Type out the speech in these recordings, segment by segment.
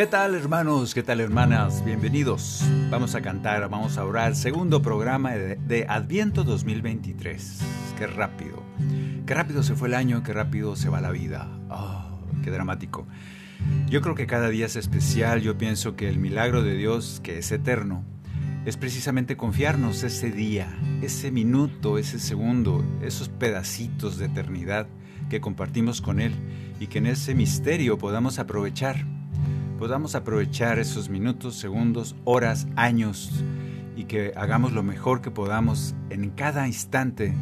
¿Qué tal hermanos? ¿Qué tal hermanas? Bienvenidos. Vamos a cantar, vamos a orar. Segundo programa de, de Adviento 2023. Qué rápido. Qué rápido se fue el año, qué rápido se va la vida. Oh, qué dramático. Yo creo que cada día es especial. Yo pienso que el milagro de Dios, que es eterno, es precisamente confiarnos ese día, ese minuto, ese segundo, esos pedacitos de eternidad que compartimos con Él y que en ese misterio podamos aprovechar podamos aprovechar esos minutos, segundos, horas, años y que hagamos lo mejor que podamos en cada instante,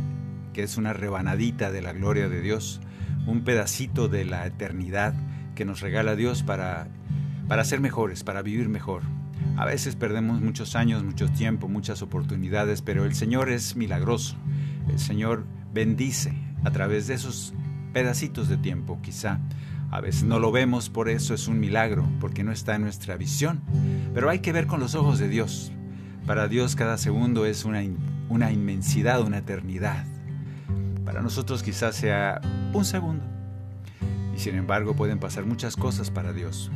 que es una rebanadita de la gloria de Dios, un pedacito de la eternidad que nos regala Dios para, para ser mejores, para vivir mejor. A veces perdemos muchos años, mucho tiempo, muchas oportunidades, pero el Señor es milagroso. El Señor bendice a través de esos pedacitos de tiempo, quizá. A veces no lo vemos, por eso es un milagro, porque no está en nuestra visión. Pero hay que ver con los ojos de Dios. Para Dios cada segundo es una, una inmensidad, una eternidad. Para nosotros quizás sea un segundo. Y sin embargo pueden pasar muchas cosas para Dios.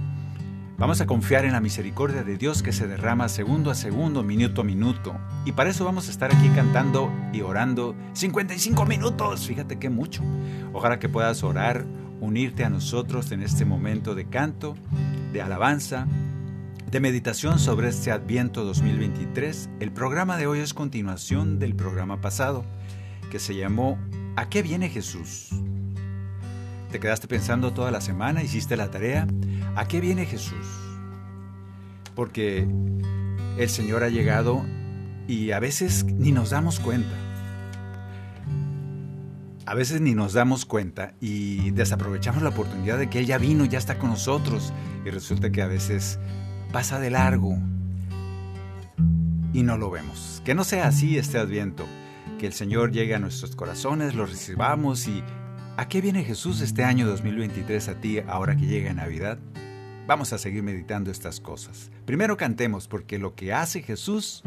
Vamos a confiar en la misericordia de Dios que se derrama segundo a segundo, minuto a minuto. Y para eso vamos a estar aquí cantando y orando 55 minutos. Fíjate qué mucho. Ojalá que puedas orar, unirte a nosotros en este momento de canto, de alabanza, de meditación sobre este Adviento 2023. El programa de hoy es continuación del programa pasado, que se llamó ¿A qué viene Jesús? ¿Te quedaste pensando toda la semana? ¿Hiciste la tarea? ¿A qué viene Jesús? Porque el Señor ha llegado y a veces ni nos damos cuenta. A veces ni nos damos cuenta y desaprovechamos la oportunidad de que Él ya vino, ya está con nosotros y resulta que a veces pasa de largo y no lo vemos. Que no sea así este adviento, que el Señor llegue a nuestros corazones, lo recibamos y ¿a qué viene Jesús este año 2023 a ti ahora que llega Navidad? Vamos a seguir meditando estas cosas. Primero cantemos porque lo que hace Jesús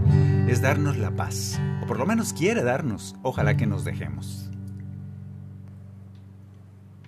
es darnos la paz, o por lo menos quiere darnos, ojalá que nos dejemos.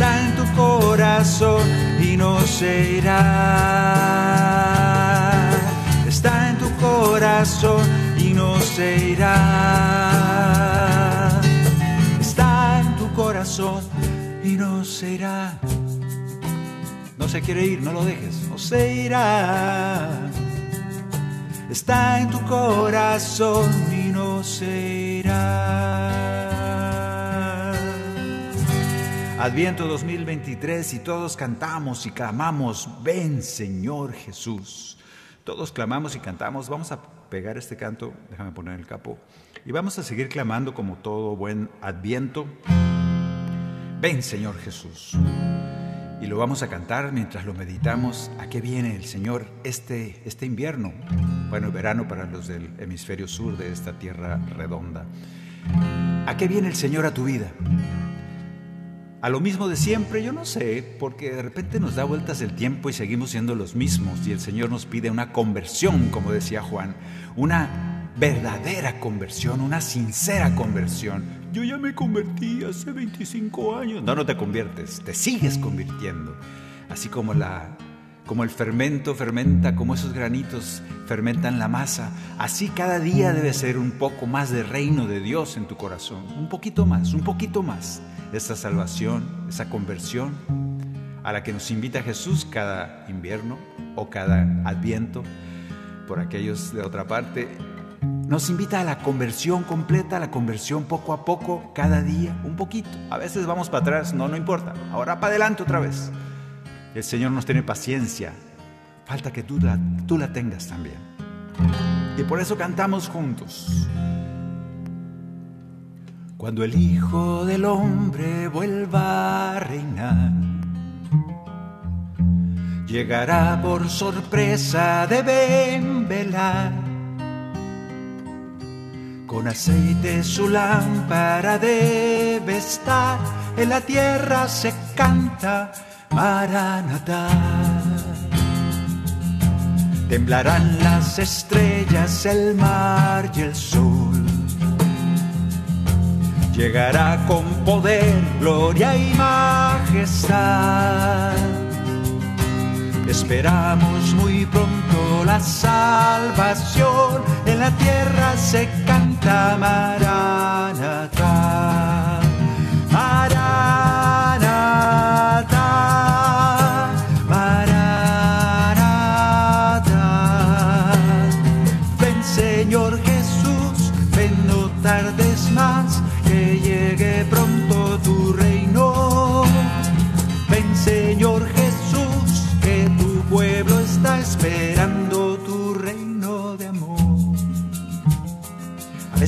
está en tu corazón y no se irá. Está en tu corazón y no se irá. Está en tu corazón y no se irá. No se quiere ir, no lo dejes, no se irá. Está en tu corazón y no se irá. Adviento 2023 y todos cantamos y clamamos, ven Señor Jesús. Todos clamamos y cantamos, vamos a pegar este canto, déjame poner el capo, y vamos a seguir clamando como todo buen adviento. Ven Señor Jesús. y lo vamos a cantar mientras lo meditamos. ¿A qué viene el Señor este, este invierno? Bueno, verano para los del hemisferio sur de esta tierra redonda. ¿A qué viene el Señor a tu vida? A lo mismo de siempre, yo no sé, porque de repente nos da vueltas el tiempo y seguimos siendo los mismos y el Señor nos pide una conversión, como decía Juan, una verdadera conversión, una sincera conversión. Yo ya me convertí hace 25 años. No, no te conviertes, te sigues convirtiendo. Así como la como el fermento fermenta, como esos granitos fermentan la masa, así cada día debe ser un poco más de reino de Dios en tu corazón, un poquito más, un poquito más esa salvación, esa conversión a la que nos invita Jesús cada invierno o cada adviento, por aquellos de otra parte, nos invita a la conversión completa, a la conversión poco a poco, cada día, un poquito. A veces vamos para atrás, no, no importa, ahora para adelante otra vez. El Señor nos tiene paciencia, falta que tú la, tú la tengas también. Y por eso cantamos juntos. Cuando el Hijo del Hombre vuelva a reinar, llegará por sorpresa de velar. Con aceite su lámpara debe estar, en la tierra se canta Maranatá. Temblarán las estrellas, el mar y el sol llegará con poder, gloria y majestad. Esperamos muy pronto la salvación, en la tierra se canta Maranatha.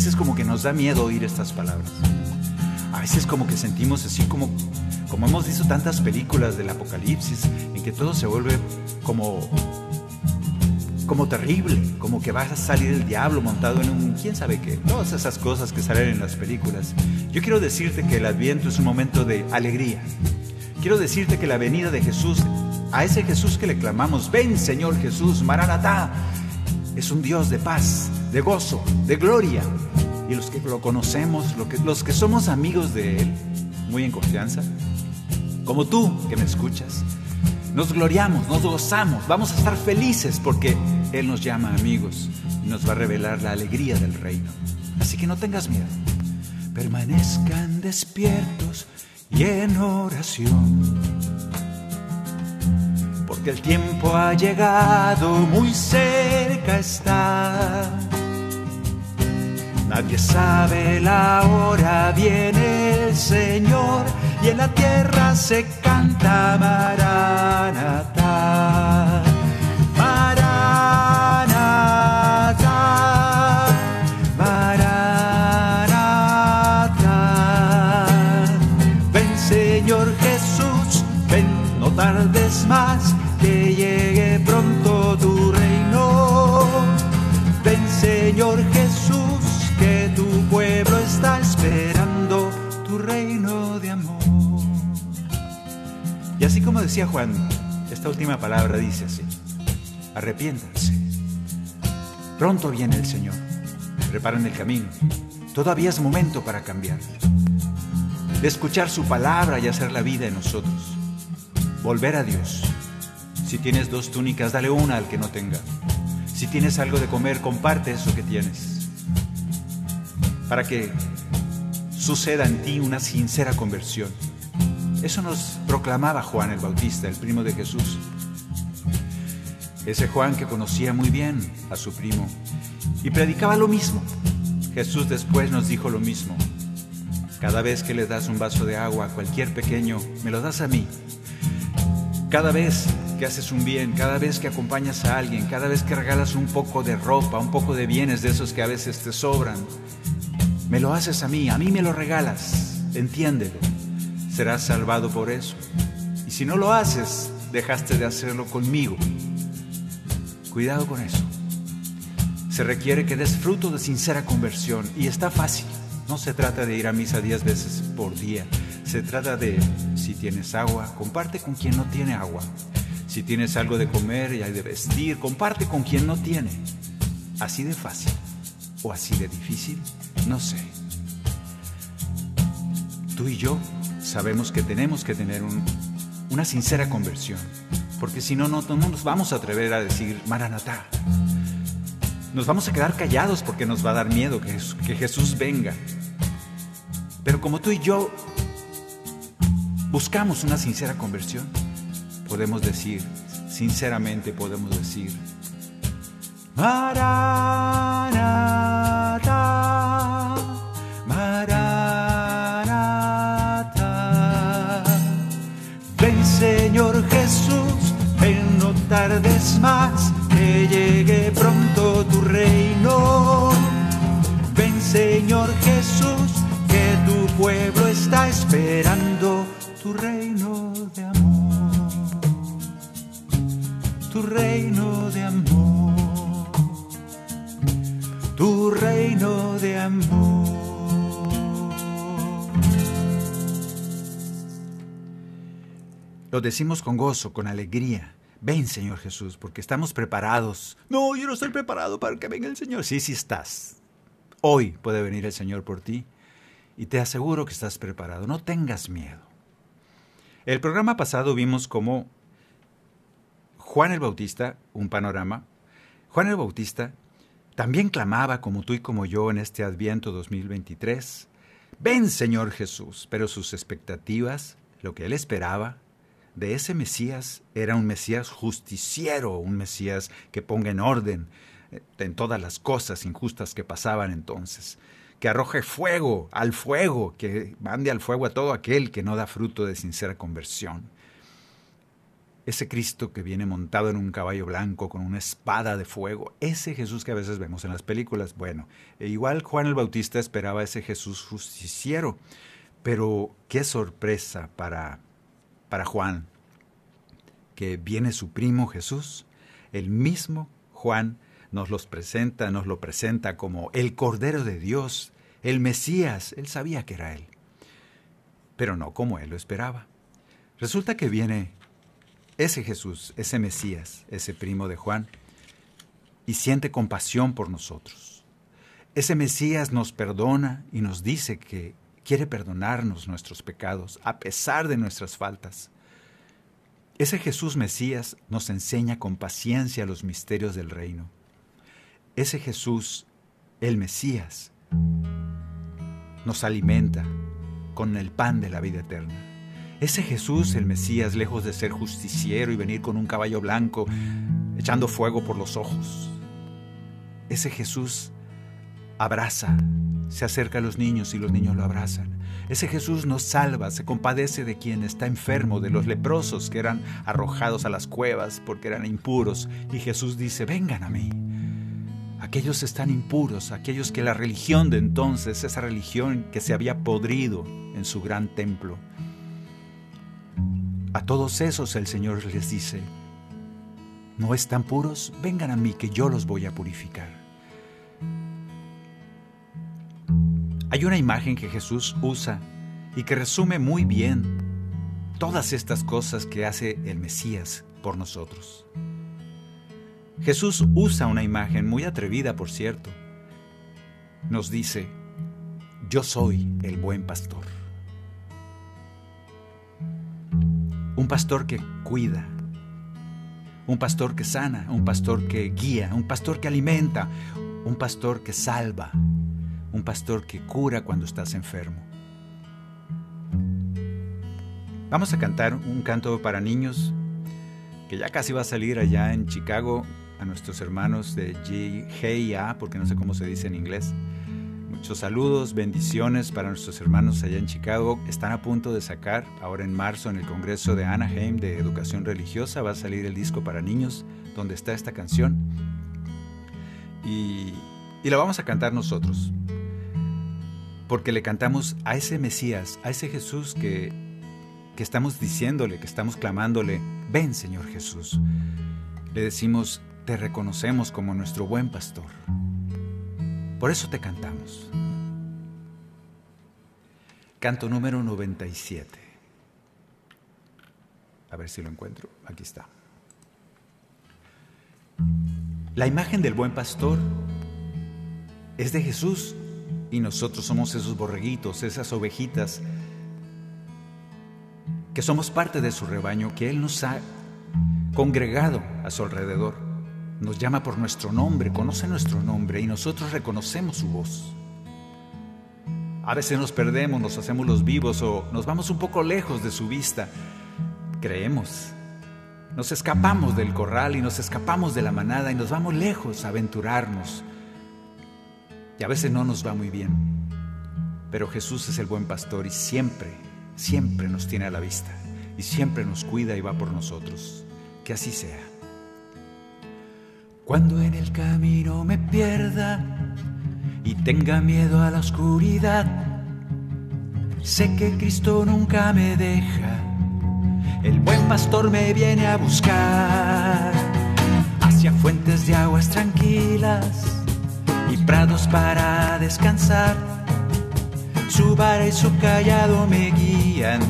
Veces como que nos da miedo oír estas palabras. A veces como que sentimos así como, como hemos visto tantas películas del apocalipsis, en que todo se vuelve como como terrible, como que va a salir el diablo montado en un quién sabe qué, todas esas cosas que salen en las películas. Yo quiero decirte que el adviento es un momento de alegría. Quiero decirte que la venida de Jesús, a ese Jesús que le clamamos, ven Señor Jesús, Maranatá, es un Dios de paz, de gozo, de gloria. Y los que lo conocemos, los que somos amigos de Él, muy en confianza, como tú que me escuchas, nos gloriamos, nos gozamos, vamos a estar felices porque Él nos llama amigos y nos va a revelar la alegría del reino. Así que no tengas miedo. Permanezcan despiertos y en oración. Porque el tiempo ha llegado, muy cerca está. Nadie sabe la hora, viene el Señor y en la tierra se canta Maranatha. Como decía Juan, esta última palabra dice así, arrepiéntanse. Pronto viene el Señor, preparen el camino, todavía es momento para cambiar, de escuchar su palabra y hacer la vida en nosotros, volver a Dios. Si tienes dos túnicas, dale una al que no tenga. Si tienes algo de comer, comparte eso que tienes. Para que suceda en ti una sincera conversión. Eso nos proclamaba Juan el Bautista, el primo de Jesús. Ese Juan que conocía muy bien a su primo y predicaba lo mismo. Jesús después nos dijo lo mismo. Cada vez que le das un vaso de agua a cualquier pequeño, me lo das a mí. Cada vez que haces un bien, cada vez que acompañas a alguien, cada vez que regalas un poco de ropa, un poco de bienes de esos que a veces te sobran, me lo haces a mí, a mí me lo regalas, entiéndelo. Serás salvado por eso. Y si no lo haces, dejaste de hacerlo conmigo. Cuidado con eso. Se requiere que des fruto de sincera conversión y está fácil. No se trata de ir a misa diez veces por día. Se trata de, si tienes agua, comparte con quien no tiene agua. Si tienes algo de comer y hay de vestir, comparte con quien no tiene. Así de fácil o así de difícil, no sé. Tú y yo sabemos que tenemos que tener una sincera conversión, porque si no, no, no nos vamos a atrever a decir Maranatá. Nos vamos a quedar callados porque nos va a dar miedo que, que Jesús venga. Pero como tú y yo buscamos una sincera conversión, podemos decir, sinceramente podemos decir, Maranatá, tardes más, que llegue pronto tu reino. Ven Señor Jesús, que tu pueblo está esperando tu reino de amor, tu reino de amor tu reino de amor. Lo decimos con gozo, con alegría. Ven, Señor Jesús, porque estamos preparados. No, yo no estoy preparado para que venga el Señor. Sí, sí estás. Hoy puede venir el Señor por ti y te aseguro que estás preparado. No tengas miedo. El programa pasado vimos cómo Juan el Bautista, un panorama, Juan el Bautista también clamaba como tú y como yo en este Adviento 2023, ven Señor Jesús, pero sus expectativas, lo que él esperaba de ese Mesías era un Mesías justiciero, un Mesías que ponga en orden eh, en todas las cosas injustas que pasaban entonces, que arroje fuego al fuego, que mande al fuego a todo aquel que no da fruto de sincera conversión ese Cristo que viene montado en un caballo blanco con una espada de fuego, ese Jesús que a veces vemos en las películas. Bueno, e igual Juan el Bautista esperaba ese Jesús justiciero, pero qué sorpresa para, para Juan, que viene su primo Jesús, el mismo Juan nos los presenta, nos lo presenta como el Cordero de Dios, el Mesías, él sabía que era él, pero no como él lo esperaba. Resulta que viene ese Jesús, ese Mesías, ese primo de Juan, y siente compasión por nosotros. Ese Mesías nos perdona y nos dice que quiere perdonarnos nuestros pecados a pesar de nuestras faltas. Ese Jesús Mesías nos enseña con paciencia los misterios del reino. Ese Jesús, el Mesías, nos alimenta con el pan de la vida eterna. Ese Jesús, el Mesías, lejos de ser justiciero y venir con un caballo blanco, echando fuego por los ojos. Ese Jesús abraza, se acerca a los niños y los niños lo abrazan. Ese Jesús nos salva, se compadece de quien está enfermo, de los leprosos que eran arrojados a las cuevas porque eran impuros. Y Jesús dice, vengan a mí. Aquellos están impuros, aquellos que la religión de entonces, esa religión que se había podrido en su gran templo, a todos esos el Señor les dice, ¿no están puros? Vengan a mí que yo los voy a purificar. Hay una imagen que Jesús usa y que resume muy bien todas estas cosas que hace el Mesías por nosotros. Jesús usa una imagen muy atrevida, por cierto. Nos dice, yo soy el buen pastor. Un pastor que cuida, un pastor que sana, un pastor que guía, un pastor que alimenta, un pastor que salva, un pastor que cura cuando estás enfermo. Vamos a cantar un canto para niños que ya casi va a salir allá en Chicago a nuestros hermanos de GIA, porque no sé cómo se dice en inglés. Muchos saludos, bendiciones para nuestros hermanos allá en Chicago. Están a punto de sacar, ahora en marzo, en el Congreso de Anaheim de Educación Religiosa, va a salir el disco para niños, donde está esta canción. Y, y la vamos a cantar nosotros. Porque le cantamos a ese Mesías, a ese Jesús que, que estamos diciéndole, que estamos clamándole, ven Señor Jesús. Le decimos, te reconocemos como nuestro buen pastor. Por eso te cantamos. Canto número 97. A ver si lo encuentro. Aquí está. La imagen del buen pastor es de Jesús y nosotros somos esos borreguitos, esas ovejitas, que somos parte de su rebaño, que Él nos ha congregado a su alrededor. Nos llama por nuestro nombre, conoce nuestro nombre y nosotros reconocemos su voz. A veces nos perdemos, nos hacemos los vivos o nos vamos un poco lejos de su vista. Creemos. Nos escapamos del corral y nos escapamos de la manada y nos vamos lejos a aventurarnos, y a veces no nos va muy bien. Pero Jesús es el buen pastor y siempre, siempre nos tiene a la vista y siempre nos cuida y va por nosotros. Que así sea. Cuando en el camino me pierda y tenga miedo a la oscuridad, sé que Cristo nunca me deja. El buen pastor me viene a buscar hacia fuentes de aguas tranquilas y prados para descansar. Su vara y su callado me guían,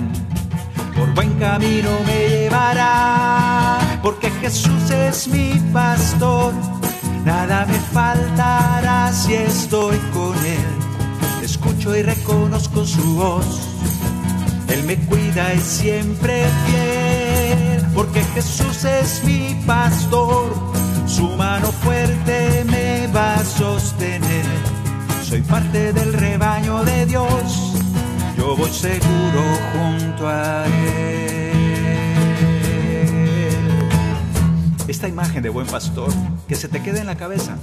por buen camino me llevará, porque Jesús es mi pastor, nada me faltará si estoy con Él. Escucho y reconozco su voz, Él me cuida y siempre fiel, porque Jesús es mi pastor, su mano fuerte me va a sostener. Soy parte del rebaño de Dios, yo voy seguro junto a Él. Esta imagen de buen pastor, que se te quede en la cabeza.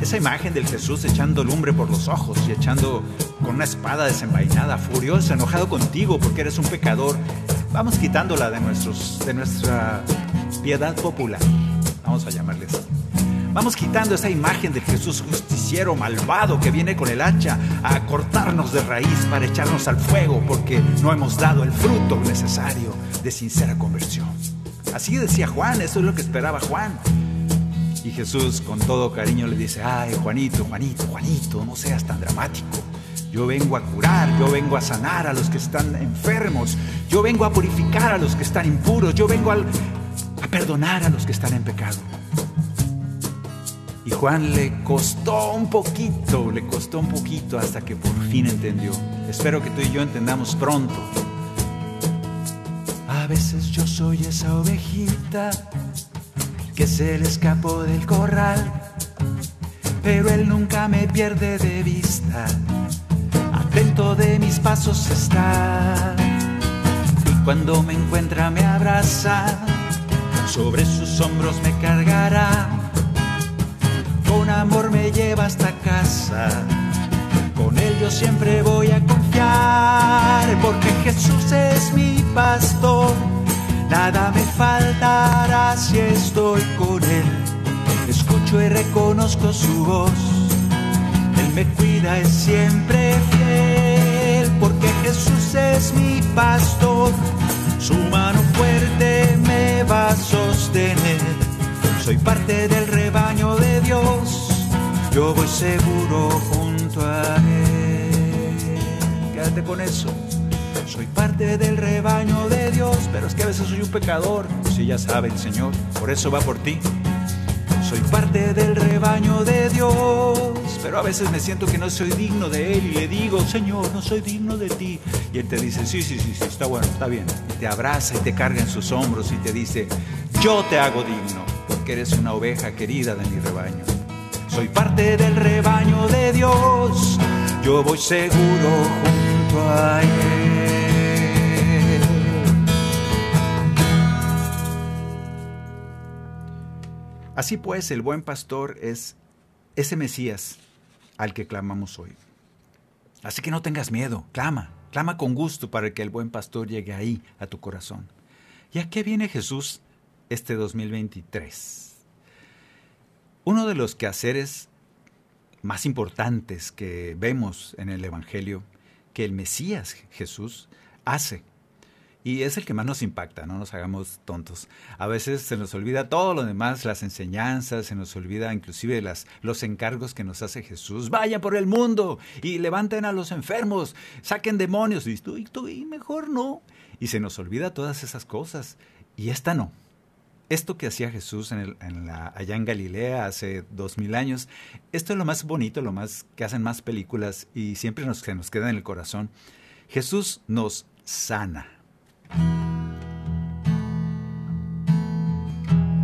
Esa imagen del Jesús echando lumbre por los ojos y echando con una espada desenvainada, furioso, enojado contigo porque eres un pecador. Vamos quitándola de, nuestros, de nuestra piedad popular. Vamos a llamarle así. Vamos quitando esa imagen del Jesús justiciero malvado que viene con el hacha a cortarnos de raíz para echarnos al fuego porque no hemos dado el fruto necesario de sincera conversión. Así decía Juan, eso es lo que esperaba Juan. Y Jesús con todo cariño le dice, ay Juanito, Juanito, Juanito, no seas tan dramático. Yo vengo a curar, yo vengo a sanar a los que están enfermos, yo vengo a purificar a los que están impuros, yo vengo a, a perdonar a los que están en pecado. Juan le costó un poquito, le costó un poquito hasta que por fin entendió. Espero que tú y yo entendamos pronto. A veces yo soy esa ovejita que se le escapó del corral, pero él nunca me pierde de vista. Atento de mis pasos está. Y cuando me encuentra me abraza, sobre sus hombros me cargará con amor me lleva hasta casa. Con él yo siempre voy a confiar, porque Jesús es mi pastor. Nada me faltará si estoy con él. Escucho y reconozco su voz. Él me cuida, es siempre fiel, porque Jesús es mi pastor. Su mano fuerte me va a sostener soy parte del rebaño de Dios, yo voy seguro junto a Él. Quédate con eso. Soy parte del rebaño de Dios, pero es que a veces soy un pecador. Si ya sabe el Señor, por eso va por ti. Soy parte del rebaño de Dios, pero a veces me siento que no soy digno de Él y le digo, Señor, no soy digno de ti. Y Él te dice, sí, sí, sí, sí, está bueno, está bien. Y te abraza y te carga en sus hombros y te dice, yo te hago digno eres una oveja querida de mi rebaño. Soy parte del rebaño de Dios, yo voy seguro junto a Él. Así pues, el buen pastor es ese Mesías al que clamamos hoy. Así que no tengas miedo, clama, clama con gusto para que el buen pastor llegue ahí, a tu corazón. ¿Y a qué viene Jesús este 2023. Uno de los quehaceres más importantes que vemos en el Evangelio que el Mesías Jesús hace y es el que más nos impacta, no nos hagamos tontos. A veces se nos olvida todo lo demás, las enseñanzas, se nos olvida inclusive las, los encargos que nos hace Jesús. Vayan por el mundo y levanten a los enfermos, saquen demonios. Y tú, y tú, y mejor no. Y se nos olvida todas esas cosas. Y esta no. Esto que hacía Jesús en, la, allá en Galilea hace dos mil años, esto es lo más bonito, lo más que hacen más películas y siempre nos, se nos queda en el corazón. Jesús nos sana.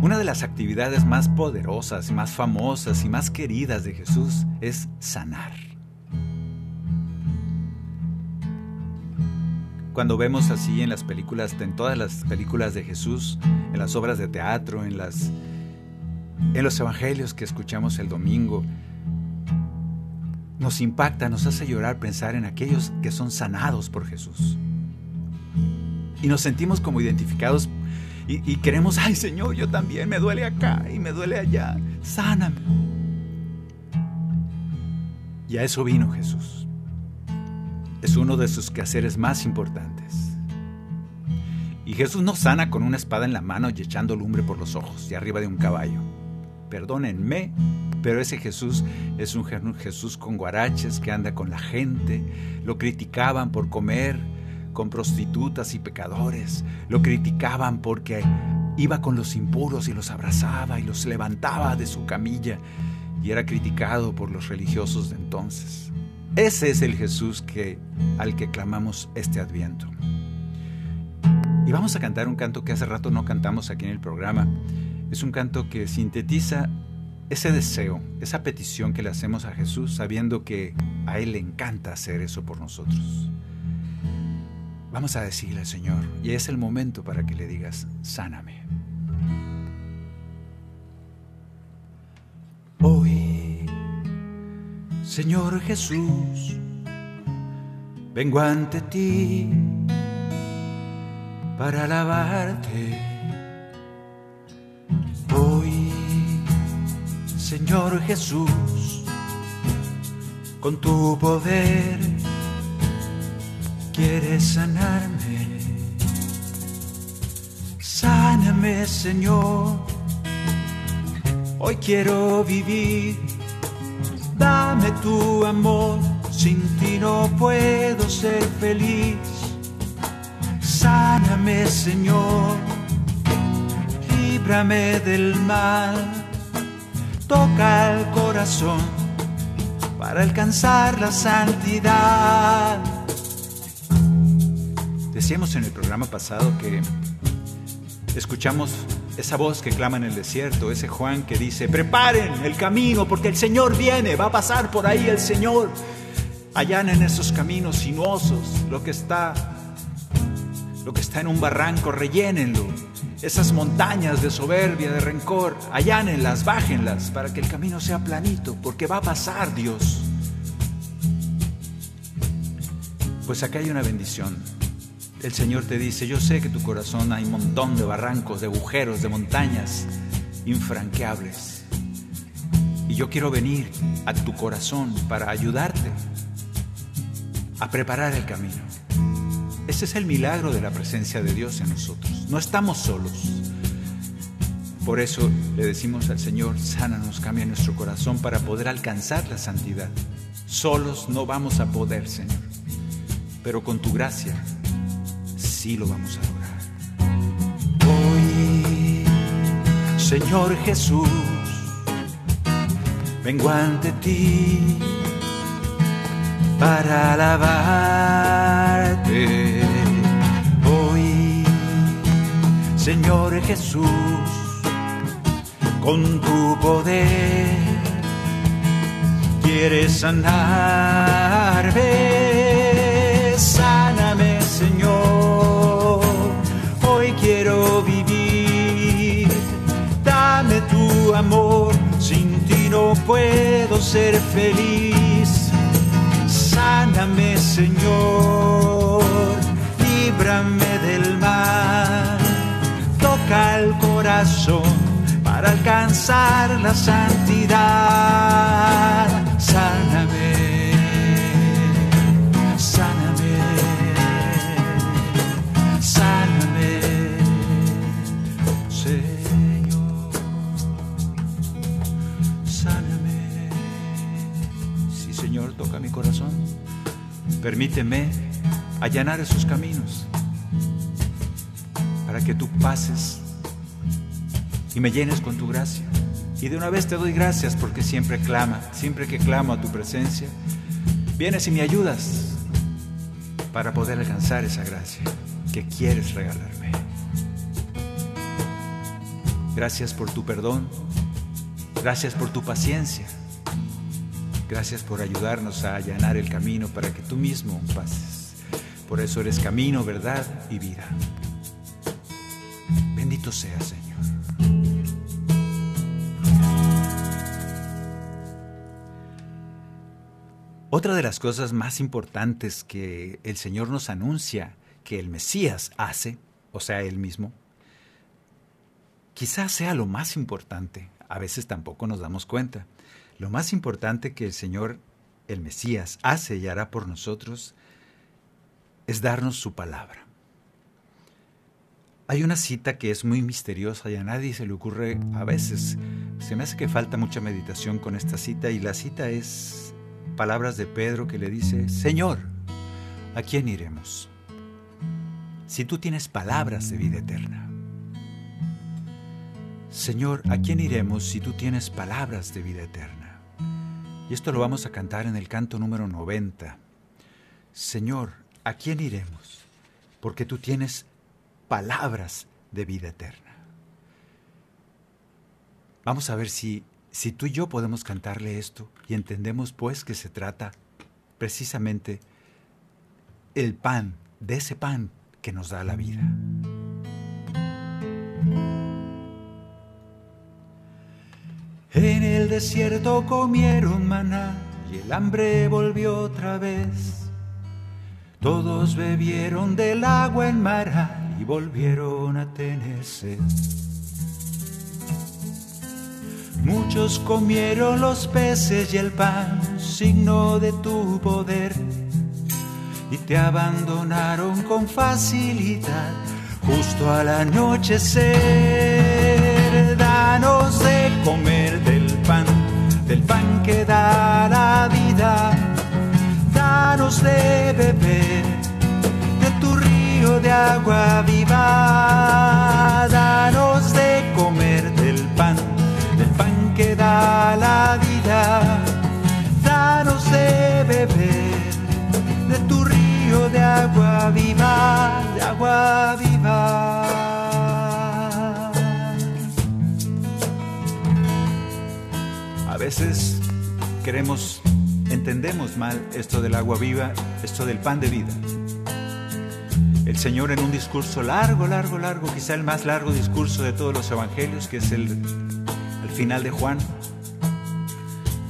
Una de las actividades más poderosas, más famosas y más queridas de Jesús es sanar. Cuando vemos así en las películas, en todas las películas de Jesús, en las obras de teatro, en las en los evangelios que escuchamos el domingo, nos impacta, nos hace llorar pensar en aquellos que son sanados por Jesús y nos sentimos como identificados y, queremos, ay Señor, yo también, me duele acá y me duele allá, sáname. Y a eso vino Jesús. Es uno de sus quehaceres más importantes. Y Jesús no sana con una espada en la mano y echando lumbre por los ojos y arriba de un caballo. Perdónenme, pero ese Jesús es un Jesús con guaraches que anda con la gente. Lo criticaban por comer con prostitutas y pecadores. Lo criticaban porque iba con los impuros y los abrazaba y los levantaba de su camilla y era criticado por los religiosos de entonces. Ese es el Jesús que, al que clamamos este adviento. Y vamos a cantar un canto que hace rato no cantamos aquí en el programa. Es un canto que sintetiza ese deseo, esa petición que le hacemos a Jesús sabiendo que a Él le encanta hacer eso por nosotros. Vamos a decirle al Señor, y es el momento para que le digas, sáname. Hoy, Señor Jesús, vengo ante ti para alabarte. Hoy, Señor Jesús, con tu poder, quieres sanarme. Sáname, Señor. Hoy quiero vivir. Dame tu amor. Sin ti no puedo ser feliz. Sáname, Señor. Líbrame del mal. Toca el corazón para alcanzar la santidad. Decíamos en el programa pasado que escuchamos esa voz que clama en el desierto, ese Juan que dice, preparen el camino porque el Señor viene, va a pasar por ahí el Señor. Allanen esos caminos sinuosos, lo que está, lo que está en un barranco, rellénenlo. Esas montañas de soberbia, de rencor, allánenlas, bájenlas para que el camino sea planito, porque va a pasar Dios. Pues acá hay una bendición el Señor te dice, yo sé que tu corazón hay un montón de barrancos, de agujeros, de montañas infranqueables. Y yo quiero venir a tu corazón para ayudarte a preparar el camino. Ese es el milagro de la presencia de Dios en nosotros. No estamos solos. Por eso le decimos al Señor, sánanos, cambia nuestro corazón para poder alcanzar la santidad. Solos no vamos a poder, Señor. Pero con tu gracia sí lo vamos a lograr. Hoy, Señor Jesús, vengo ante ti para alabarte. Hoy, Señor Jesús, con tu poder quieres sanarme, amor, sin ti no puedo ser feliz. Sáname, Señor, líbrame del mal. Toca el corazón para alcanzar la santidad. Sáname. Corazón. Permíteme allanar esos caminos para que tú pases y me llenes con tu gracia. Y de una vez te doy gracias porque siempre clama, siempre que clamo a tu presencia, vienes y me ayudas para poder alcanzar esa gracia que quieres regalarme. Gracias por tu perdón, gracias por tu paciencia, gracias por ayudarnos a allanar el camino para que tú mismo pases. Por eso eres camino, verdad y vida. Bendito seas, Señor. Otra de las cosas más importantes que el Señor nos anuncia que el Mesías hace, o sea, Él mismo, quizás sea lo más importante, a veces tampoco nos damos cuenta, lo más importante que el Señor, el Mesías, hace y hará por nosotros es darnos su palabra. Hay una cita que es muy misteriosa y a nadie se le ocurre a veces. Se me hace que falta mucha meditación con esta cita y la cita es palabras de Pedro que le dice, Señor, ¿a quién iremos? Si tú tienes palabras de vida eterna. Señor, ¿a quién iremos si tú tienes palabras de vida eterna? Y esto lo vamos a cantar en el canto número 90. Señor, ¿a quién iremos? Porque tú tienes palabras de vida eterna. Vamos a ver si si tú y yo podemos cantarle esto y entendemos pues que se trata precisamente el pan, de ese pan que nos da la vida. En el desierto comieron maná y el hambre volvió otra vez. Todos bebieron del agua en Mara y volvieron a tener sed. Muchos comieron los peces y el pan, signo de tu poder, y te abandonaron con facilidad justo al anochecer. De beber de tu río de agua viva. Danos de comer del pan que da la vida, danos de beber de tu río de agua viva, de agua viva. A veces queremos, entendemos mal esto del agua viva, esto del pan de vida. El Señor en un discurso largo, largo, largo, quizá el más largo discurso de todos los evangelios, que es el final de Juan,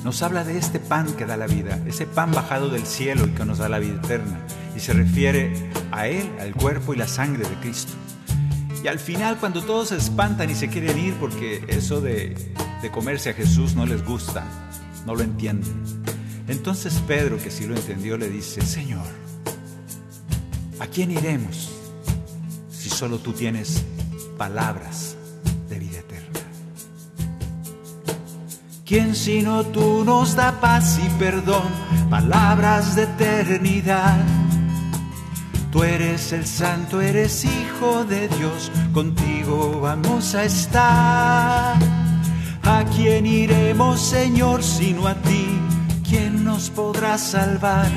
nos habla de este pan que da la vida, ese pan bajado del cielo y que nos da la vida eterna. Y se refiere a Él, al cuerpo y la sangre de Cristo. Y al final, cuando todos se espantan y se quieren ir porque eso de, de comerse a Jesús no les gusta, no lo entienden. Entonces Pedro, que sí lo entendió, le dice, Señor, ¿a quién iremos si solo tú tienes palabras ¿Quién sino tú nos da paz y perdón, palabras de eternidad? Tú eres el santo, eres hijo de Dios, contigo vamos a estar. ¿A quién iremos, Señor, sino a ti? ¿Quién nos podrá salvar?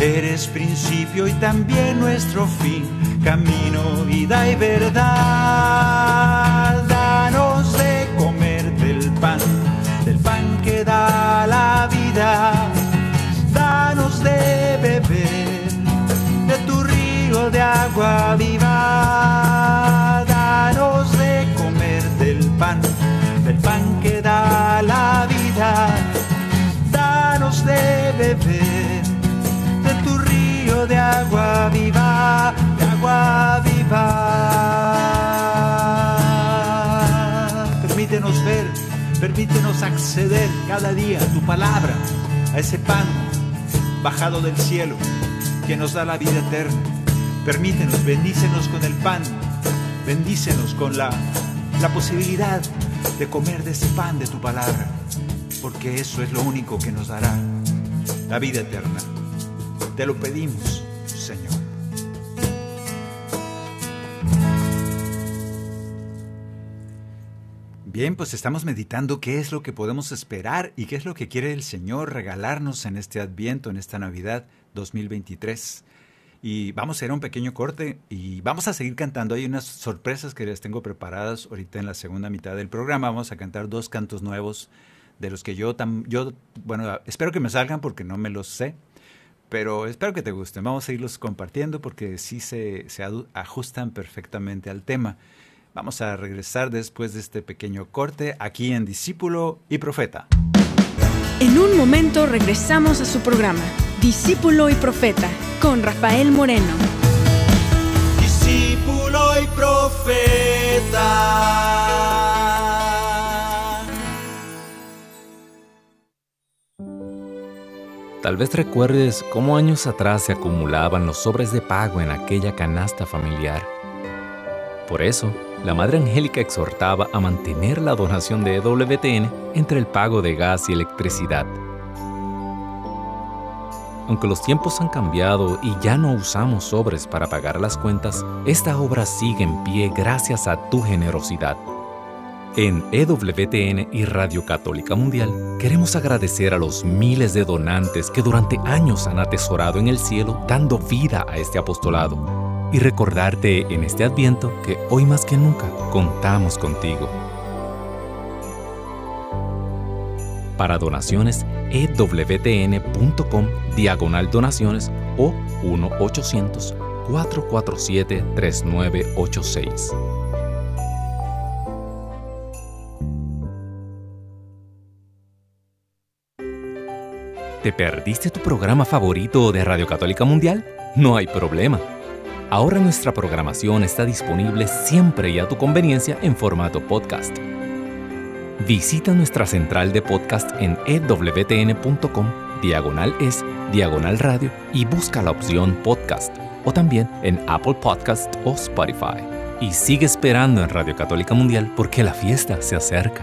Eres principio y también nuestro fin, camino, vida y verdad. Acceder cada día a tu palabra, a ese pan bajado del cielo que nos da la vida eterna. Permítenos, bendícenos con el pan, bendícenos con la, la posibilidad de comer de ese pan de tu palabra, porque eso es lo único que nos dará la vida eterna. Te lo pedimos, Bien, pues estamos meditando qué es lo que podemos esperar y qué es lo que quiere el Señor regalarnos en este Adviento, en esta Navidad 2023. Y vamos a hacer un pequeño corte y vamos a seguir cantando. Hay unas sorpresas que les tengo preparadas ahorita en la segunda mitad del programa. Vamos a cantar dos cantos nuevos de los que yo, tam, yo bueno, espero que me salgan porque no me los sé, pero espero que te gusten. Vamos a irlos compartiendo porque sí se, se ajustan perfectamente al tema. Vamos a regresar después de este pequeño corte aquí en Discípulo y Profeta. En un momento regresamos a su programa, Discípulo y Profeta con Rafael Moreno. Discípulo y profeta. Tal vez recuerdes cómo años atrás se acumulaban los sobres de pago en aquella canasta familiar. Por eso, la Madre Angélica exhortaba a mantener la donación de EWTN entre el pago de gas y electricidad aunque los tiempos han cambiado y ya no usamos sobres para pagar las cuentas, esta obra sigue en pie gracias a tu generosidad. En EWTN y Radio Católica Mundial queremos agradecer a los miles de donantes que durante años han atesorado en el cielo dando vida a este apostolado y recordarte en este adviento que hoy más que nunca contamos contigo. Para donaciones, ewtn.com diagonal donaciones o 1-800-447-3986. ¿Te perdiste tu programa favorito de Radio Católica Mundial? No hay problema. Ahora nuestra programación está disponible siempre y a tu conveniencia en formato podcast. Visita nuestra central de podcast en ewtn.com, diagonal es, diagonal radio y busca la opción podcast o también en Apple Podcast o Spotify. Y sigue esperando en Radio Católica Mundial porque la fiesta se acerca.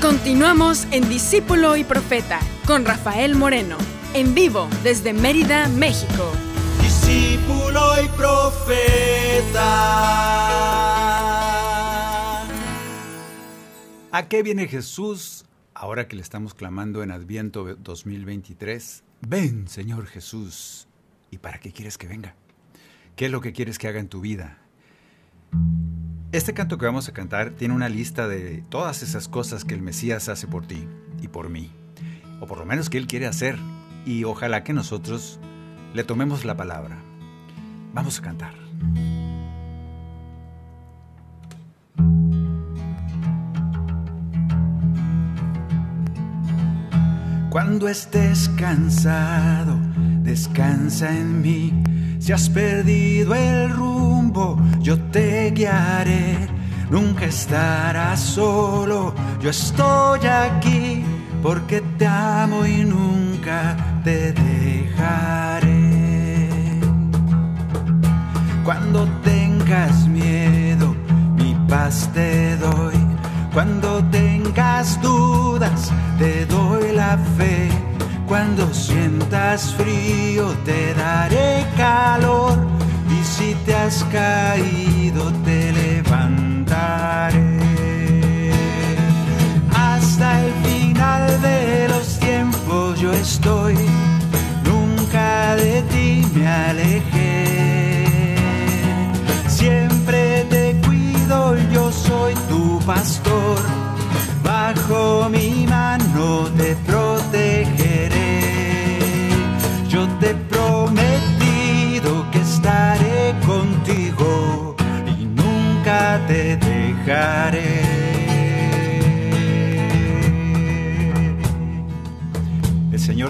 Continuamos en Discípulo y Profeta con Rafael Moreno, en vivo desde Mérida, México. Discípulo y Profeta. ¿A qué viene Jesús ahora que le estamos clamando en Adviento 2023? Ven, Señor Jesús. ¿Y para qué quieres que venga? ¿Qué es lo que quieres que haga en tu vida? Este canto que vamos a cantar tiene una lista de todas esas cosas que el Mesías hace por ti y por mí, o por lo menos que Él quiere hacer, y ojalá que nosotros le tomemos la palabra. Vamos a cantar. Cuando estés cansado, descansa en mí. Si has perdido el rumbo, yo te guiaré. Nunca estarás solo, yo estoy aquí porque te amo y nunca te dejaré. Cuando tengas miedo, mi paz te doy. Cuando tengas dudas, te doy la fe. Cuando sientas frío, te daré has caído, te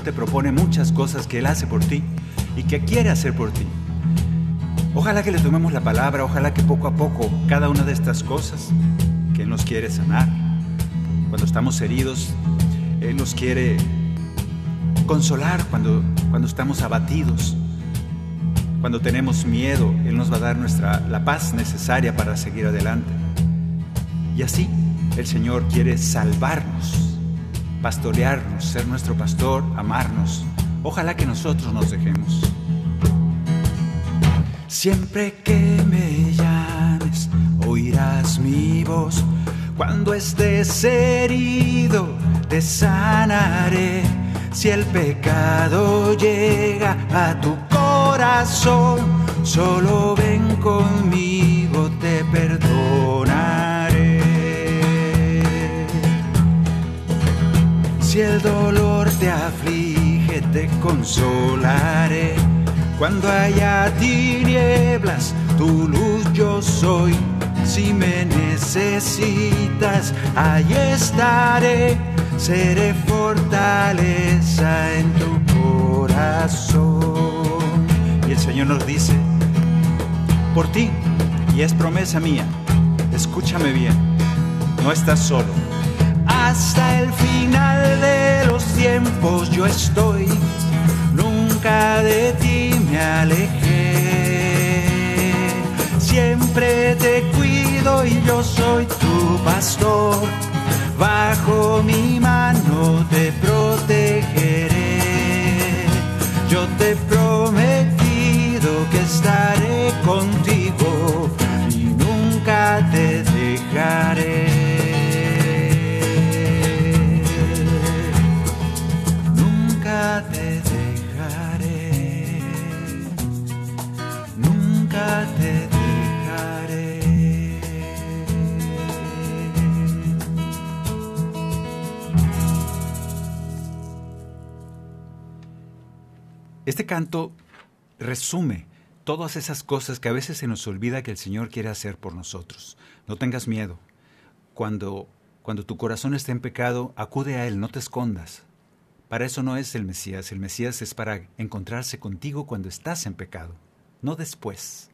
te propone muchas cosas que Él hace por ti y que quiere hacer por ti. Ojalá que le tomemos la palabra, ojalá que poco a poco cada una de estas cosas que Él nos quiere sanar, cuando estamos heridos, Él nos quiere consolar cuando, cuando estamos abatidos, cuando tenemos miedo, Él nos va a dar nuestra, la paz necesaria para seguir adelante. Y así el Señor quiere salvarnos, pastorearnos, ser nuestro pastor, amarnos. Ojalá que nosotros nos dejemos. Siempre que me llames, oirás mi voz. Cuando estés herido, te sanaré. Si el pecado llega a tu corazón, solo ven conmigo, te perdonaré. Si el dolor te aflige, te consolaré. Cuando haya tinieblas, tu luz yo soy. Si me necesitas, ahí estaré. Seré fortaleza en tu corazón. Y el Señor nos dice, por ti, y es promesa mía, escúchame bien, no estás solo. Hasta el final de los tiempos yo estoy, nunca de ti me alejé. Siempre te cuido y yo soy tu pastor. Bajo mi mano te protegeré. Yo te he prometido que estaré contigo Este canto resume todas esas cosas que a veces se nos olvida que el Señor quiere hacer por nosotros. No tengas miedo. Cuando, cuando tu corazón esté en pecado, acude a Él, no te escondas. Para eso no es el Mesías. El Mesías es para encontrarse contigo cuando estás en pecado, no después.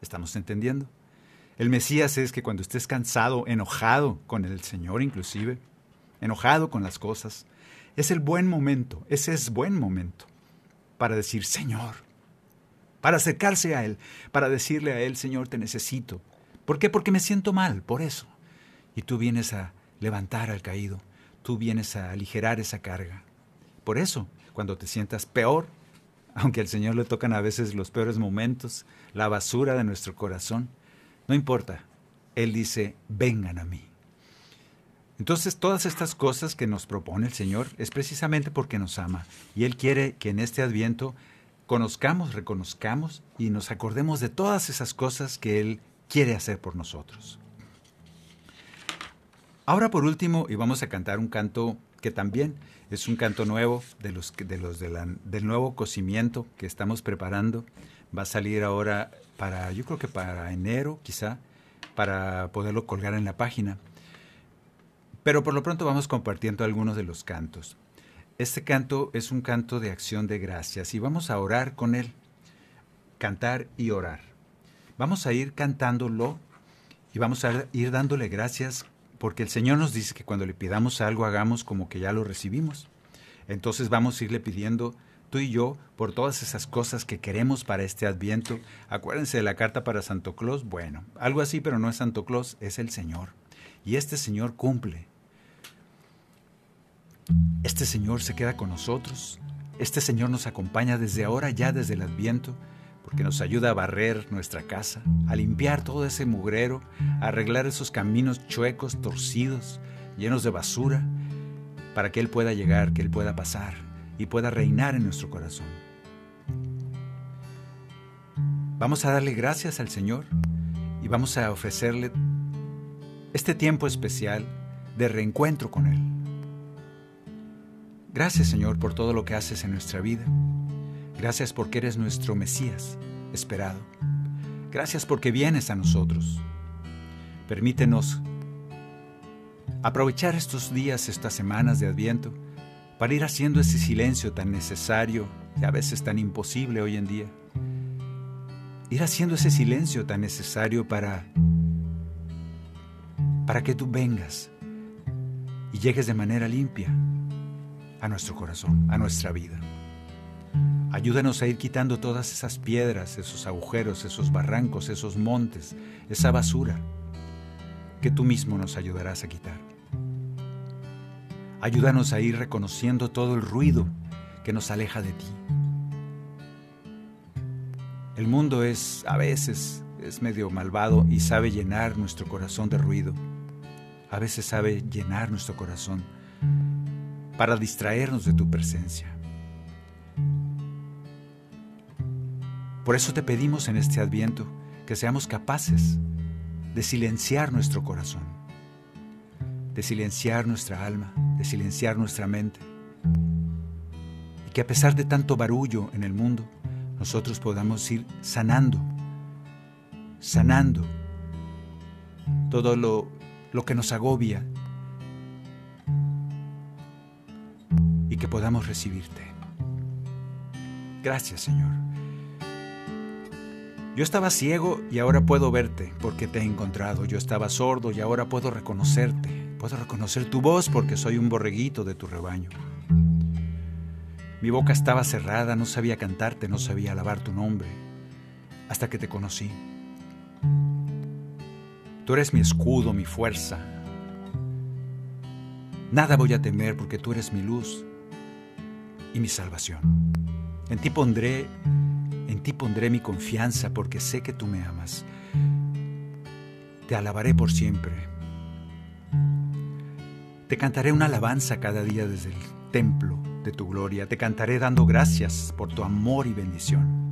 ¿Estamos entendiendo? El Mesías es que cuando estés cansado, enojado con el Señor inclusive, enojado con las cosas, es el buen momento, ese es buen momento para decir, Señor, para acercarse a Él, para decirle a Él, Señor, te necesito. ¿Por qué? Porque me siento mal, por eso. Y tú vienes a levantar al caído, tú vienes a aligerar esa carga. Por eso, cuando te sientas peor, aunque al Señor le tocan a veces los peores momentos, la basura de nuestro corazón, no importa. Él dice, vengan a mí. Entonces, todas estas cosas que nos propone el Señor es precisamente porque nos ama. Y Él quiere que en este adviento conozcamos, reconozcamos y nos acordemos de todas esas cosas que Él quiere hacer por nosotros. Ahora por último, y vamos a cantar un canto que también es un canto nuevo de los, de los del nuevo cocimiento que estamos preparando. Va a salir ahora para, yo creo que para enero quizá, para poderlo colgar en la página. Pero por lo pronto vamos compartiendo algunos de los cantos. Este canto es un canto de acción de gracias y vamos a orar con él. Cantar y orar. Vamos a ir cantándolo y vamos a ir dándole gracias porque el Señor nos dice que cuando le pidamos algo hagamos como que ya lo recibimos. Entonces vamos a irle pidiendo tú y yo por todas esas cosas que queremos para este adviento. Acuérdense de la carta para Santo Claus. Bueno, algo así, pero no es Santo Claus, es el Señor. Y este Señor cumple. Este Señor se queda con nosotros. Este Señor nos acompaña desde ahora, ya desde el Adviento, porque nos ayuda a barrer nuestra casa, a limpiar todo ese mugrero, a arreglar esos caminos chuecos, torcidos, llenos de basura, para que Él pueda llegar, que Él pueda pasar y pueda reinar en nuestro corazón. Vamos a darle gracias al Señor y vamos a ofrecerle este tiempo especial de reencuentro con Él. Gracias Señor por todo lo que haces en nuestra vida. Gracias porque eres nuestro Mesías esperado. Gracias porque vienes a nosotros. Permítenos aprovechar estos días, estas semanas de Adviento, para ir haciendo ese silencio tan necesario y a veces tan imposible hoy en día. Ir haciendo ese silencio tan necesario para para que tú vengas y llegues de manera limpia a nuestro corazón, a nuestra vida. Ayúdanos a ir quitando todas esas piedras, esos agujeros, esos barrancos, esos montes, esa basura que tú mismo nos ayudarás a quitar. Ayúdanos a ir reconociendo todo el ruido que nos aleja de ti. El mundo es a veces es medio malvado y sabe llenar nuestro corazón de ruido. A veces sabe llenar nuestro corazón para distraernos de tu presencia. Por eso te pedimos en este adviento que seamos capaces de silenciar nuestro corazón, de silenciar nuestra alma, de silenciar nuestra mente, y que a pesar de tanto barullo en el mundo, nosotros podamos ir sanando, sanando todo lo, lo que nos agobia que podamos recibirte. Gracias Señor. Yo estaba ciego y ahora puedo verte porque te he encontrado. Yo estaba sordo y ahora puedo reconocerte. Puedo reconocer tu voz porque soy un borreguito de tu rebaño. Mi boca estaba cerrada, no sabía cantarte, no sabía alabar tu nombre, hasta que te conocí. Tú eres mi escudo, mi fuerza. Nada voy a temer porque tú eres mi luz y mi salvación. En ti pondré en ti pondré mi confianza porque sé que tú me amas. Te alabaré por siempre. Te cantaré una alabanza cada día desde el templo de tu gloria. Te cantaré dando gracias por tu amor y bendición.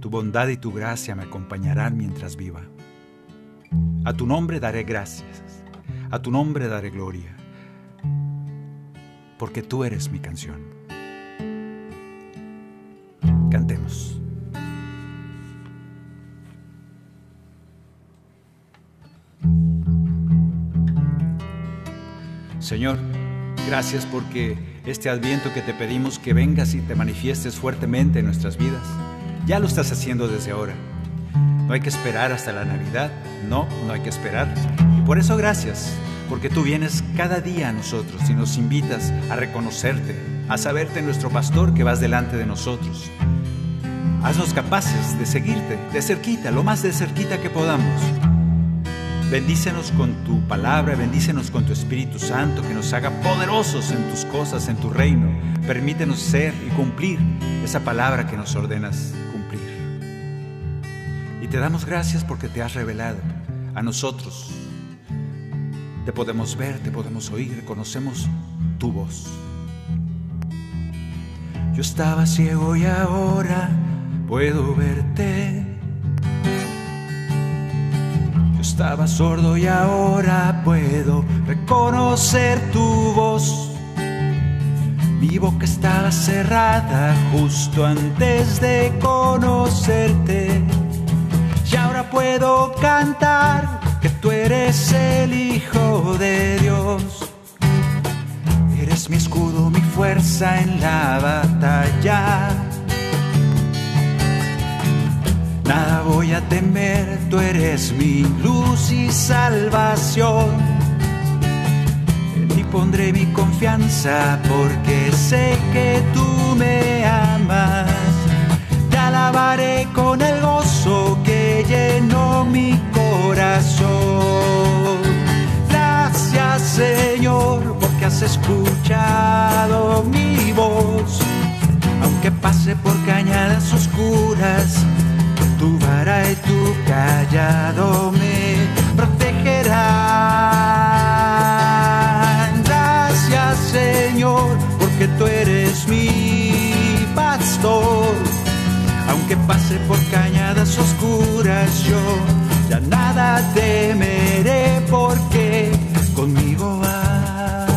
Tu bondad y tu gracia me acompañarán mientras viva. A tu nombre daré gracias. A tu nombre daré gloria. Porque tú eres mi canción. Cantemos. Señor, gracias porque este adviento que te pedimos que vengas y te manifiestes fuertemente en nuestras vidas, ya lo estás haciendo desde ahora. No hay que esperar hasta la Navidad, no, no hay que esperar. Y por eso gracias, porque tú vienes cada día a nosotros y nos invitas a reconocerte, a saberte nuestro pastor que vas delante de nosotros Haznos capaces de seguirte de cerquita, lo más de cerquita que podamos. Bendícenos con tu palabra, bendícenos con tu Espíritu Santo, que nos haga poderosos en tus cosas, en tu reino. Permítenos ser y cumplir esa palabra que nos ordenas cumplir. Y te damos gracias porque te has revelado a nosotros. Te podemos ver, te podemos oír, conocemos tu voz. Yo estaba ciego y ahora puedo verte. Yo estaba sordo y ahora puedo reconocer tu voz. Mi boca estaba cerrada justo antes de conocerte. Y ahora puedo cantar que tú eres el Hijo de Dios. Eres mi escudo, mi fuerza en la batalla Nada voy a temer, tú eres mi luz y salvación. En ti pondré mi confianza porque sé que tú me amas. Te alabaré con el gozo que llenó mi corazón. Gracias Señor porque has escuchado mi voz. Aunque pase por cañadas oscuras tu vara y tu callado me protegerán. Gracias Señor, porque tú eres mi pastor. Aunque pase por cañadas oscuras, yo ya nada temeré porque conmigo vas.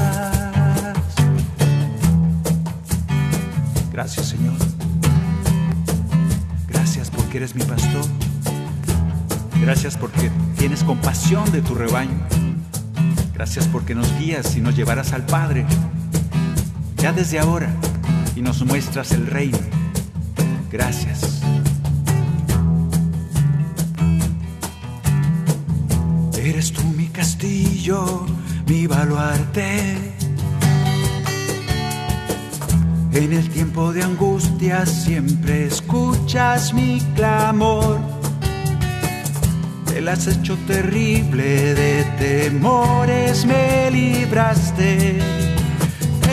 Gracias Señor eres mi pastor. Gracias porque tienes compasión de tu rebaño. Gracias porque nos guías y nos llevarás al Padre. ya desde ahora, y nos muestras el reino. Gracias. Castillo, mi baluarte. En el tiempo de angustia siempre escuchas mi clamor. El acecho terrible de temores me libraste.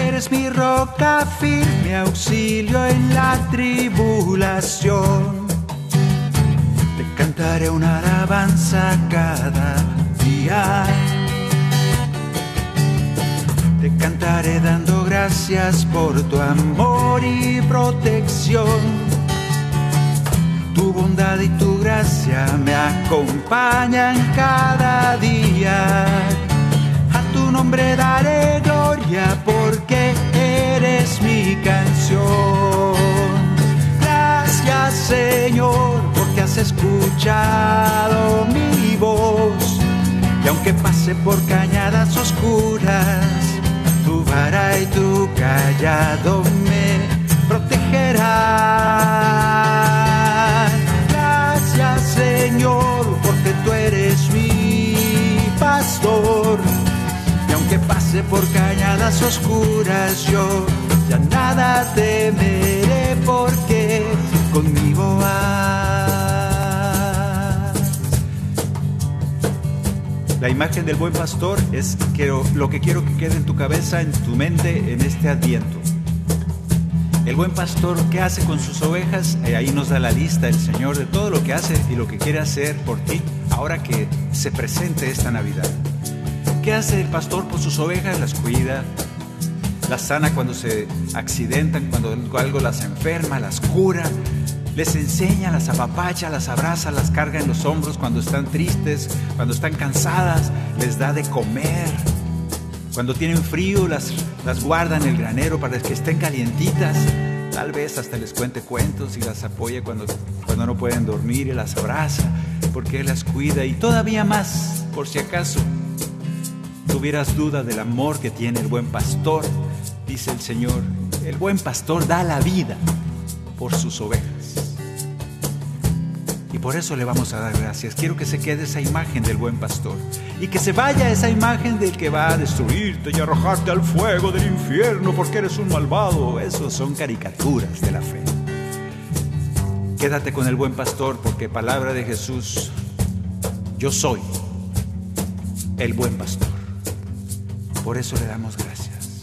Eres mi roca firme, auxilio en la tribulación. Te cantaré una alabanza cada te cantaré dando gracias por tu amor y protección. Tu bondad y tu gracia me acompañan cada día. A tu nombre daré gloria porque eres mi canción. Gracias Señor porque has escuchado mi voz. Y aunque pase por cañadas oscuras, tu vara y tu callado me protegerán. Gracias Señor, porque tú eres mi pastor. Y aunque pase por cañadas oscuras, yo ya nada temeré porque conmigo vas. La imagen del buen pastor es lo que quiero que quede en tu cabeza, en tu mente, en este adviento. El buen pastor, ¿qué hace con sus ovejas? Eh, ahí nos da la lista el Señor de todo lo que hace y lo que quiere hacer por ti ahora que se presente esta Navidad. ¿Qué hace el pastor por sus ovejas? Las cuida, las sana cuando se accidentan, cuando algo las enferma, las cura, les enseña, las apapacha, las abraza, las carga en los hombros cuando están tristes, cuando están cansadas, les da de comer. Cuando tienen frío, las, las guarda en el granero para que estén calientitas. Tal vez hasta les cuente cuentos y las apoya cuando, cuando no pueden dormir y las abraza, porque Él las cuida. Y todavía más, por si acaso tuvieras duda del amor que tiene el buen pastor, dice el Señor, el buen pastor da la vida por sus ovejas. Por eso le vamos a dar gracias. Quiero que se quede esa imagen del buen pastor. Y que se vaya esa imagen del que va a destruirte y arrojarte al fuego del infierno porque eres un malvado. Esos son caricaturas de la fe. Quédate con el buen pastor porque palabra de Jesús, yo soy el buen pastor. Por eso le damos gracias.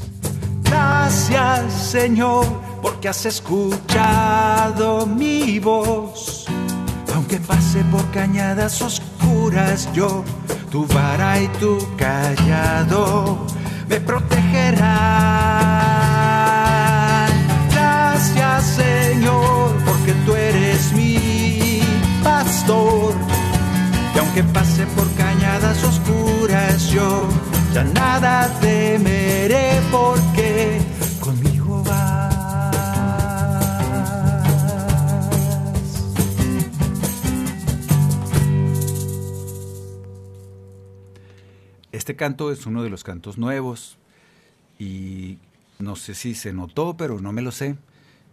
Gracias Señor porque has escuchado mi voz aunque pase por cañadas oscuras, yo, tu vara y tu callado me protegerán. Gracias, Señor, porque tú eres mi pastor. Y aunque pase por cañadas oscuras, yo ya nada temeré porque Este canto es uno de los cantos nuevos y no sé si se notó, pero no me lo sé.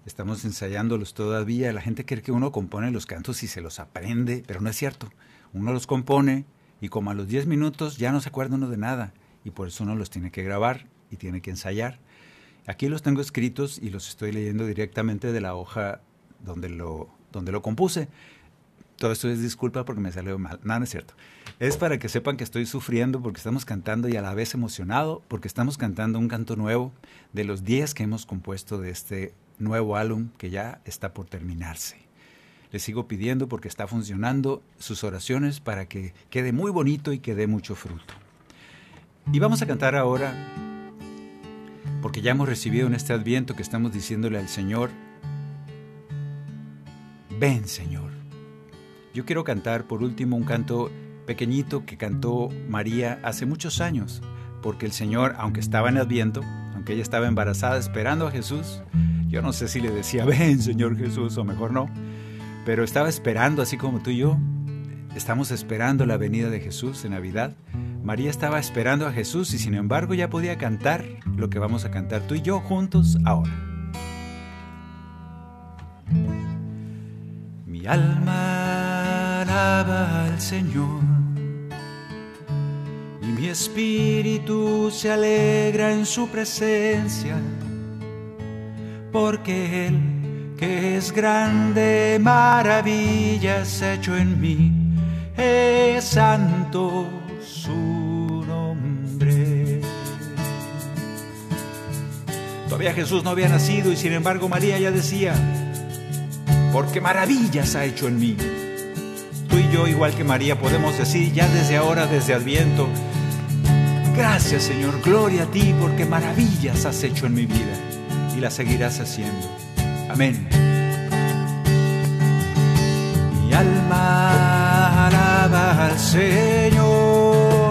Estamos ensayándolos todavía. La gente cree que uno compone los cantos y se los aprende, pero no es cierto. Uno los compone y como a los 10 minutos ya no se acuerda uno de nada y por eso uno los tiene que grabar y tiene que ensayar. Aquí los tengo escritos y los estoy leyendo directamente de la hoja donde lo, donde lo compuse. Todo esto es disculpa porque me salió mal. No, no es cierto. Es para que sepan que estoy sufriendo porque estamos cantando y a la vez emocionado porque estamos cantando un canto nuevo de los 10 que hemos compuesto de este nuevo álbum que ya está por terminarse. Les sigo pidiendo porque está funcionando sus oraciones para que quede muy bonito y que dé mucho fruto. Y vamos a cantar ahora porque ya hemos recibido en este adviento que estamos diciéndole al Señor, ven Señor. Yo quiero cantar por último un canto pequeñito que cantó María hace muchos años, porque el Señor, aunque estaba en Adviento, aunque ella estaba embarazada esperando a Jesús, yo no sé si le decía, ven Señor Jesús, o mejor no, pero estaba esperando, así como tú y yo, estamos esperando la venida de Jesús en Navidad, María estaba esperando a Jesús y sin embargo ya podía cantar lo que vamos a cantar tú y yo juntos ahora. Mi alma alaba al Señor mi espíritu se alegra en su presencia, porque Él, que es grande, maravillas hecho en mí, es santo su nombre. Todavía Jesús no había nacido y sin embargo María ya decía, porque maravillas ha hecho en mí. Tú y yo, igual que María, podemos decir ya desde ahora, desde Adviento, gracias Señor, gloria a ti, porque maravillas has hecho en mi vida y las seguirás haciendo. Amén. Mi alma alaba al Señor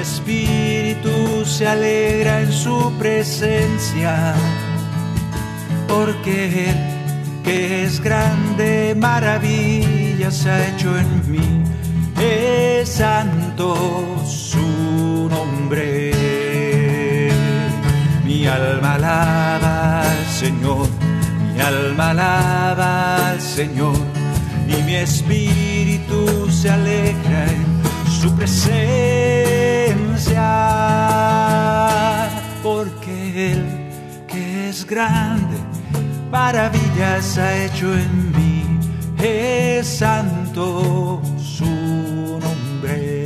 espíritu se alegra en su presencia, porque Él, que es grande, maravillas ha hecho en mí, es santo Mi alma alaba al Señor, mi alma alaba al Señor, y mi espíritu se alegra en su presencia, porque Él que es grande, maravillas ha hecho en mí, es santo su nombre.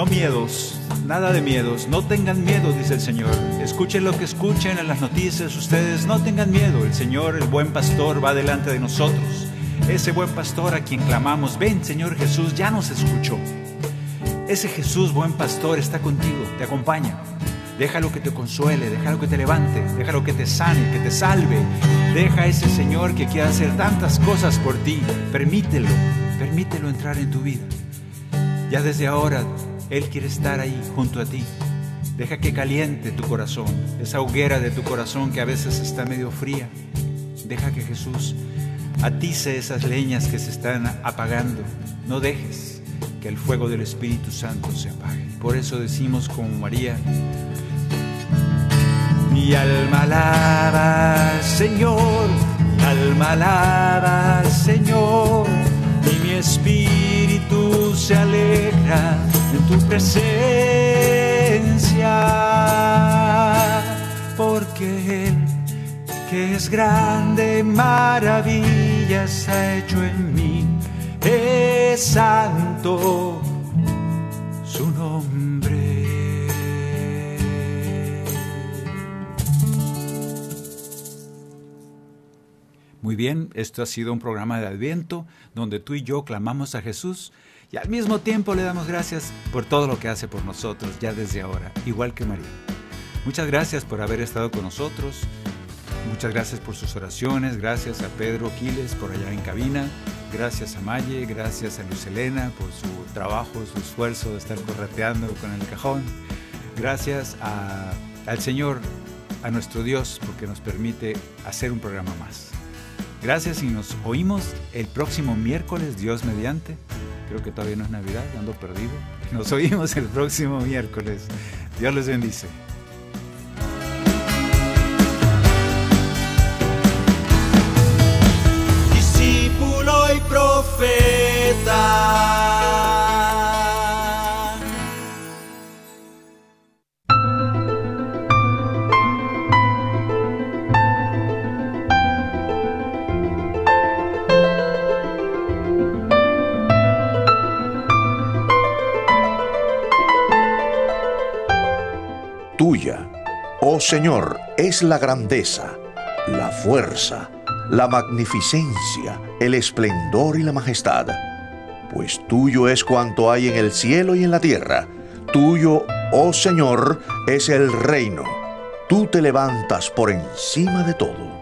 No miedos, nada de miedos, no tengan miedo, dice el Señor. Escuchen lo que escuchen en las noticias, ustedes no tengan miedo, el Señor, el buen pastor, va delante de nosotros ese buen pastor a quien clamamos, ven Señor Jesús, ya nos escuchó. Ese Jesús buen pastor está contigo, te acompaña. Déjalo que te consuele, déjalo que te levante, déjalo que te sane, que te salve. Deja a ese Señor que quiera hacer tantas cosas por ti. Permítelo, permítelo entrar en tu vida. Ya desde ahora Él quiere estar ahí junto a ti. Deja que caliente tu corazón, esa hoguera de tu corazón que a veces está medio fría. Deja que Jesús atice esas leñas que se están apagando. No dejes que el fuego del Espíritu Santo se apague. Por eso decimos como María, mi alma alaba al Señor, mi alma alaba al Señor, y mi espíritu se alegra en tu presencia, porque Él que es grande, maravillas ha hecho en mí, es santo su nombre. Muy bien, esto ha sido un programa de Adviento donde tú y yo clamamos a Jesús y al mismo tiempo le damos gracias por todo lo que hace por nosotros ya desde ahora, igual que María. Muchas gracias por haber estado con nosotros. Muchas gracias por sus oraciones, gracias a Pedro Quiles por allá en cabina, gracias a Maye, gracias a Luz Elena por su trabajo, su esfuerzo de estar correteando con el cajón, gracias al Señor, a nuestro Dios, porque nos permite hacer un programa más. Gracias y nos oímos el próximo miércoles, Dios mediante. Creo que todavía no es Navidad, ando perdido. Nos oímos el próximo miércoles. Dios les bendice. Señor, es la grandeza, la fuerza, la magnificencia, el esplendor y la majestad. Pues tuyo es cuanto hay en el cielo y en la tierra. Tuyo, oh Señor, es el reino. Tú te levantas por encima de todo.